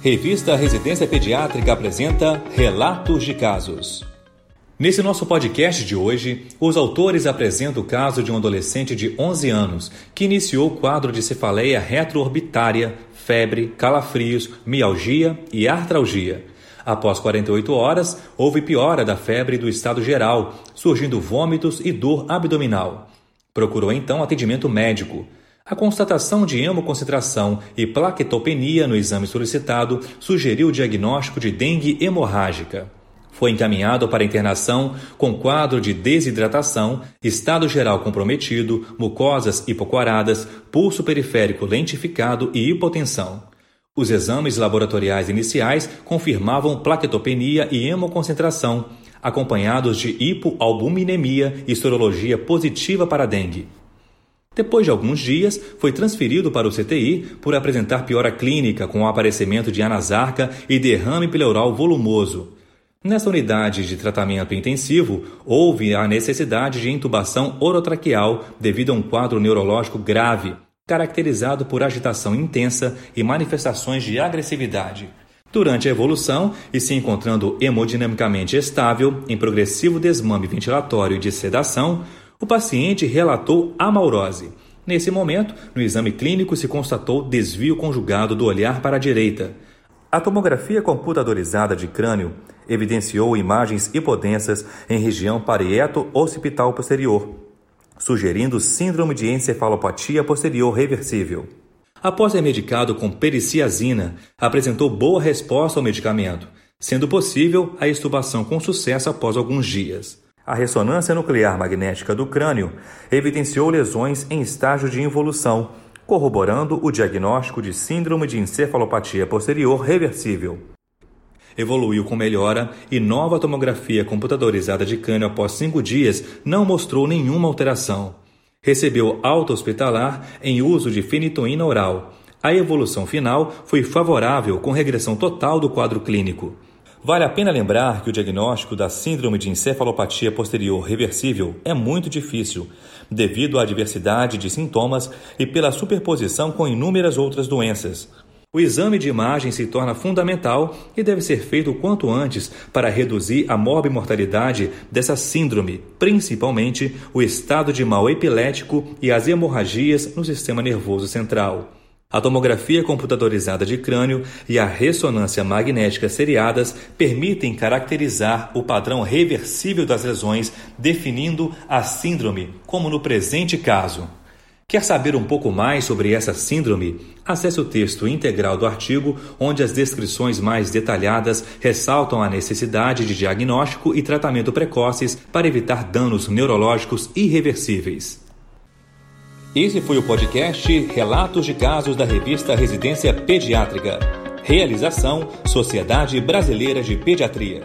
Revista Residência Pediátrica apresenta Relatos de Casos. Nesse nosso podcast de hoje, os autores apresentam o caso de um adolescente de 11 anos que iniciou o quadro de cefaleia retroorbitária, febre, calafrios, mialgia e artralgia. Após 48 horas, houve piora da febre do estado geral, surgindo vômitos e dor abdominal. Procurou então atendimento médico. A constatação de hemoconcentração e plaquetopenia no exame solicitado sugeriu o diagnóstico de dengue hemorrágica. Foi encaminhado para internação com quadro de desidratação, estado geral comprometido, mucosas hipocoradas, pulso periférico lentificado e hipotensão. Os exames laboratoriais iniciais confirmavam plaquetopenia e hemoconcentração, acompanhados de hipoalbuminemia e sorologia positiva para dengue. Depois de alguns dias, foi transferido para o CTI por apresentar piora clínica com o aparecimento de anasarca e derrame pleural volumoso. Nessa unidade de tratamento intensivo, houve a necessidade de intubação orotraqueal devido a um quadro neurológico grave, caracterizado por agitação intensa e manifestações de agressividade. Durante a evolução e se encontrando hemodinamicamente estável, em progressivo desmame ventilatório e de sedação, o paciente relatou amaurose. Nesse momento, no exame clínico se constatou desvio conjugado do olhar para a direita. A tomografia computadorizada de crânio evidenciou imagens hipodensas em região parieto-occipital posterior, sugerindo síndrome de encefalopatia posterior reversível. Após ser medicado com periciazina, apresentou boa resposta ao medicamento, sendo possível a extubação com sucesso após alguns dias. A ressonância nuclear magnética do crânio evidenciou lesões em estágio de involução, corroborando o diagnóstico de síndrome de encefalopatia posterior reversível. Evoluiu com melhora e nova tomografia computadorizada de crânio após cinco dias não mostrou nenhuma alteração. Recebeu alta hospitalar em uso de fenitoína oral. A evolução final foi favorável com regressão total do quadro clínico. Vale a pena lembrar que o diagnóstico da síndrome de encefalopatia posterior reversível é muito difícil, devido à diversidade de sintomas e pela superposição com inúmeras outras doenças. O exame de imagem se torna fundamental e deve ser feito o quanto antes para reduzir a morbimortalidade dessa síndrome, principalmente o estado de mal epilético e as hemorragias no sistema nervoso central. A tomografia computadorizada de crânio e a ressonância magnética seriadas permitem caracterizar o padrão reversível das lesões, definindo a síndrome, como no presente caso. Quer saber um pouco mais sobre essa síndrome? Acesse o texto integral do artigo, onde as descrições mais detalhadas ressaltam a necessidade de diagnóstico e tratamento precoces para evitar danos neurológicos irreversíveis. Esse foi o podcast Relatos de Casos da revista Residência Pediátrica. Realização Sociedade Brasileira de Pediatria.